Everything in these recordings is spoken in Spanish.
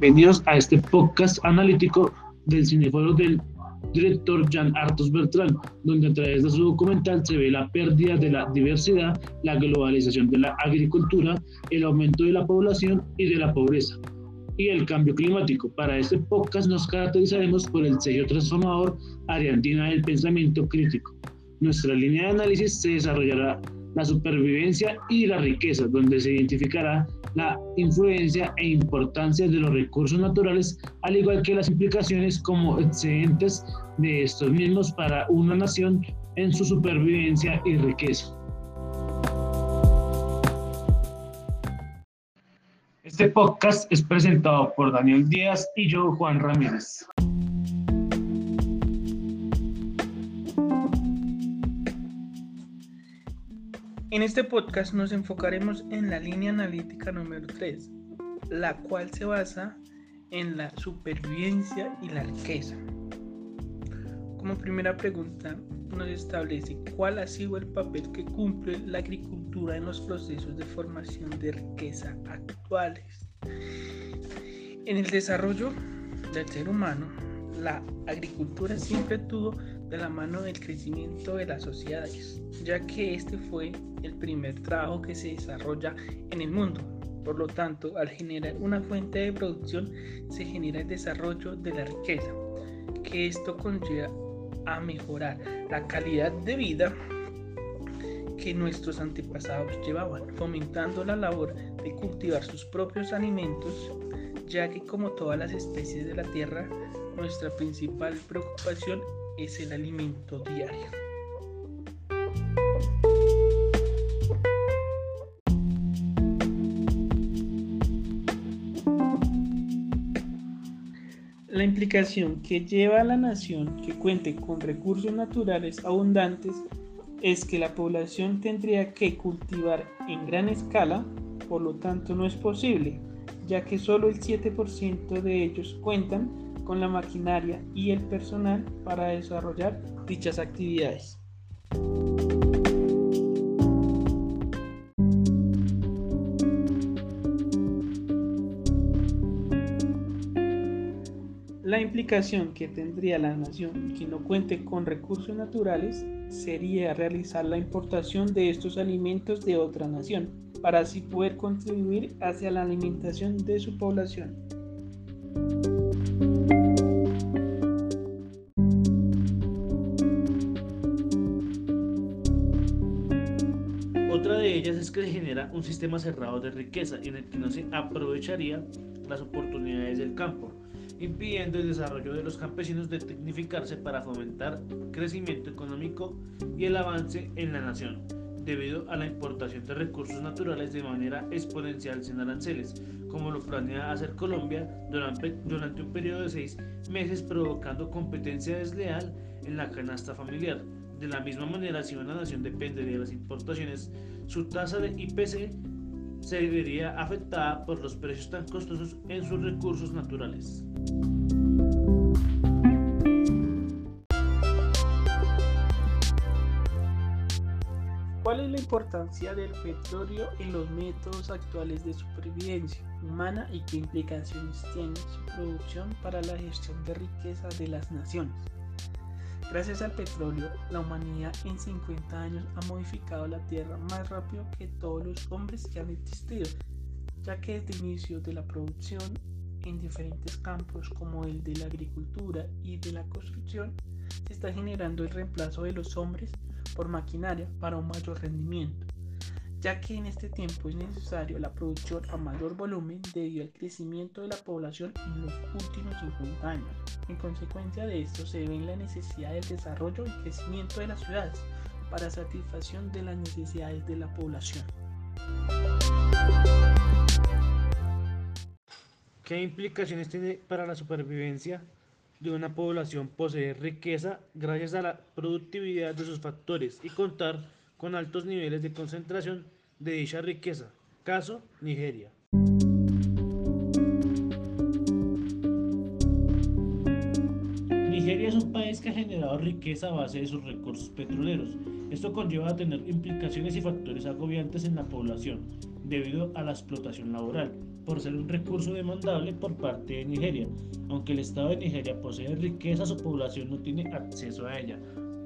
Bienvenidos a este podcast analítico del Cineforo del director Jan Artos Bertrand, donde a través de su documental se ve la pérdida de la diversidad, la globalización de la agricultura, el aumento de la población y de la pobreza y el cambio climático. Para este podcast nos caracterizaremos por el sello transformador Ariantina del Pensamiento Crítico. Nuestra línea de análisis se desarrollará la supervivencia y la riqueza, donde se identificará la influencia e importancia de los recursos naturales, al igual que las implicaciones como excedentes de estos mismos para una nación en su supervivencia y riqueza. Este podcast es presentado por Daniel Díaz y yo, Juan Ramírez. En este podcast nos enfocaremos en la línea analítica número 3, la cual se basa en la supervivencia y la riqueza. Como primera pregunta nos establece cuál ha sido el papel que cumple la agricultura en los procesos de formación de riqueza actuales. En el desarrollo del ser humano, la agricultura siempre tuvo de la mano del crecimiento de las sociedades, ya que este fue el primer trabajo que se desarrolla en el mundo. Por lo tanto, al generar una fuente de producción, se genera el desarrollo de la riqueza, que esto conlleva a mejorar la calidad de vida que nuestros antepasados llevaban, fomentando la labor de cultivar sus propios alimentos, ya que como todas las especies de la tierra, nuestra principal preocupación es el alimento diario. La implicación que lleva a la nación que cuente con recursos naturales abundantes es que la población tendría que cultivar en gran escala, por lo tanto no es posible, ya que solo el 7% de ellos cuentan con la maquinaria y el personal para desarrollar dichas actividades. La implicación que tendría la nación que no cuente con recursos naturales sería realizar la importación de estos alimentos de otra nación, para así poder contribuir hacia la alimentación de su población. Otra de ellas es que se genera un sistema cerrado de riqueza en el que no se aprovecharía las oportunidades del campo impidiendo el desarrollo de los campesinos de tecnificarse para fomentar crecimiento económico y el avance en la nación, debido a la importación de recursos naturales de manera exponencial sin aranceles, como lo planea hacer Colombia durante, durante un periodo de seis meses, provocando competencia desleal en la canasta familiar. De la misma manera, si una nación depende de las importaciones, su tasa de IPC se vería afectada por los precios tan costosos en sus recursos naturales. ¿Cuál es la importancia del petróleo en los métodos actuales de supervivencia humana y qué implicaciones tiene su producción para la gestión de riqueza de las naciones? Gracias al petróleo, la humanidad en 50 años ha modificado la Tierra más rápido que todos los hombres que han existido, ya que desde el inicio de la producción en diferentes campos como el de la agricultura y de la construcción, se está generando el reemplazo de los hombres por maquinaria para un mayor rendimiento, ya que en este tiempo es necesario la producción a mayor volumen debido al crecimiento de la población en los últimos 50 años. En consecuencia de esto se ve la necesidad del desarrollo y crecimiento de las ciudades para satisfacción de las necesidades de la población. ¿Qué implicaciones tiene para la supervivencia de una población poseer riqueza gracias a la productividad de sus factores y contar con altos niveles de concentración de dicha riqueza? Caso Nigeria. Nigeria es un país que ha generado riqueza a base de sus recursos petroleros. Esto conlleva a tener implicaciones y factores agobiantes en la población debido a la explotación laboral, por ser un recurso demandable por parte de Nigeria. Aunque el Estado de Nigeria posee riqueza, su población no tiene acceso a ella,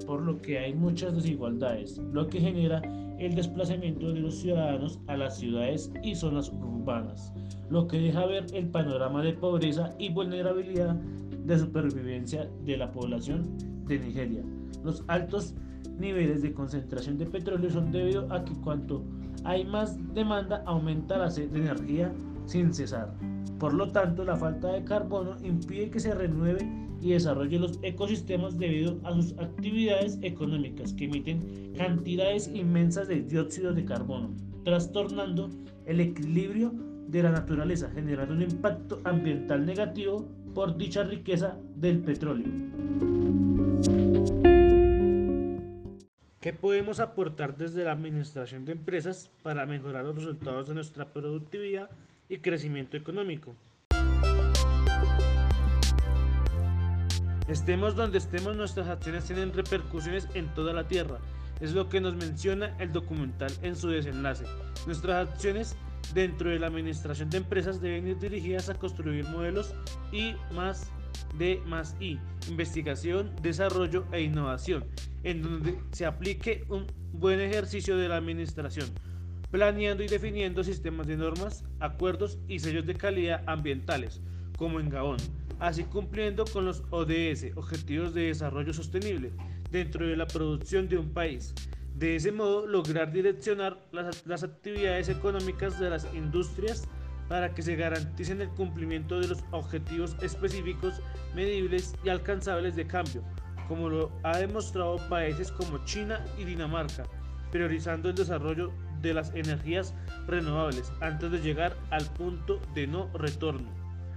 por lo que hay muchas desigualdades, lo que genera el desplazamiento de los ciudadanos a las ciudades y zonas urbanas, lo que deja ver el panorama de pobreza y vulnerabilidad de supervivencia de la población de Nigeria. Los altos niveles de concentración de petróleo son debido a que cuanto hay más demanda aumenta la sed de energía sin cesar. Por lo tanto, la falta de carbono impide que se renueve y desarrolle los ecosistemas debido a sus actividades económicas que emiten cantidades inmensas de dióxido de carbono, trastornando el equilibrio de la naturaleza, generando un impacto ambiental negativo por dicha riqueza del petróleo. ¿Qué podemos aportar desde la administración de empresas para mejorar los resultados de nuestra productividad y crecimiento económico? Estemos donde estemos, nuestras acciones tienen repercusiones en toda la Tierra. Es lo que nos menciona el documental en su desenlace. Nuestras acciones dentro de la administración de empresas deben ir dirigidas a construir modelos y más de más I, investigación, desarrollo e innovación, en donde se aplique un buen ejercicio de la administración, planeando y definiendo sistemas de normas, acuerdos y sellos de calidad ambientales, como en Gabón, así cumpliendo con los ODS, Objetivos de Desarrollo Sostenible, dentro de la producción de un país. De ese modo, lograr direccionar las, las actividades económicas de las industrias para que se garanticen el cumplimiento de los objetivos específicos, medibles y alcanzables de cambio, como lo ha demostrado países como China y Dinamarca, priorizando el desarrollo de las energías renovables antes de llegar al punto de no retorno.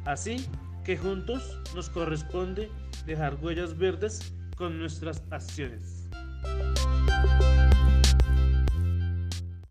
Así que juntos nos corresponde dejar huellas verdes con nuestras acciones.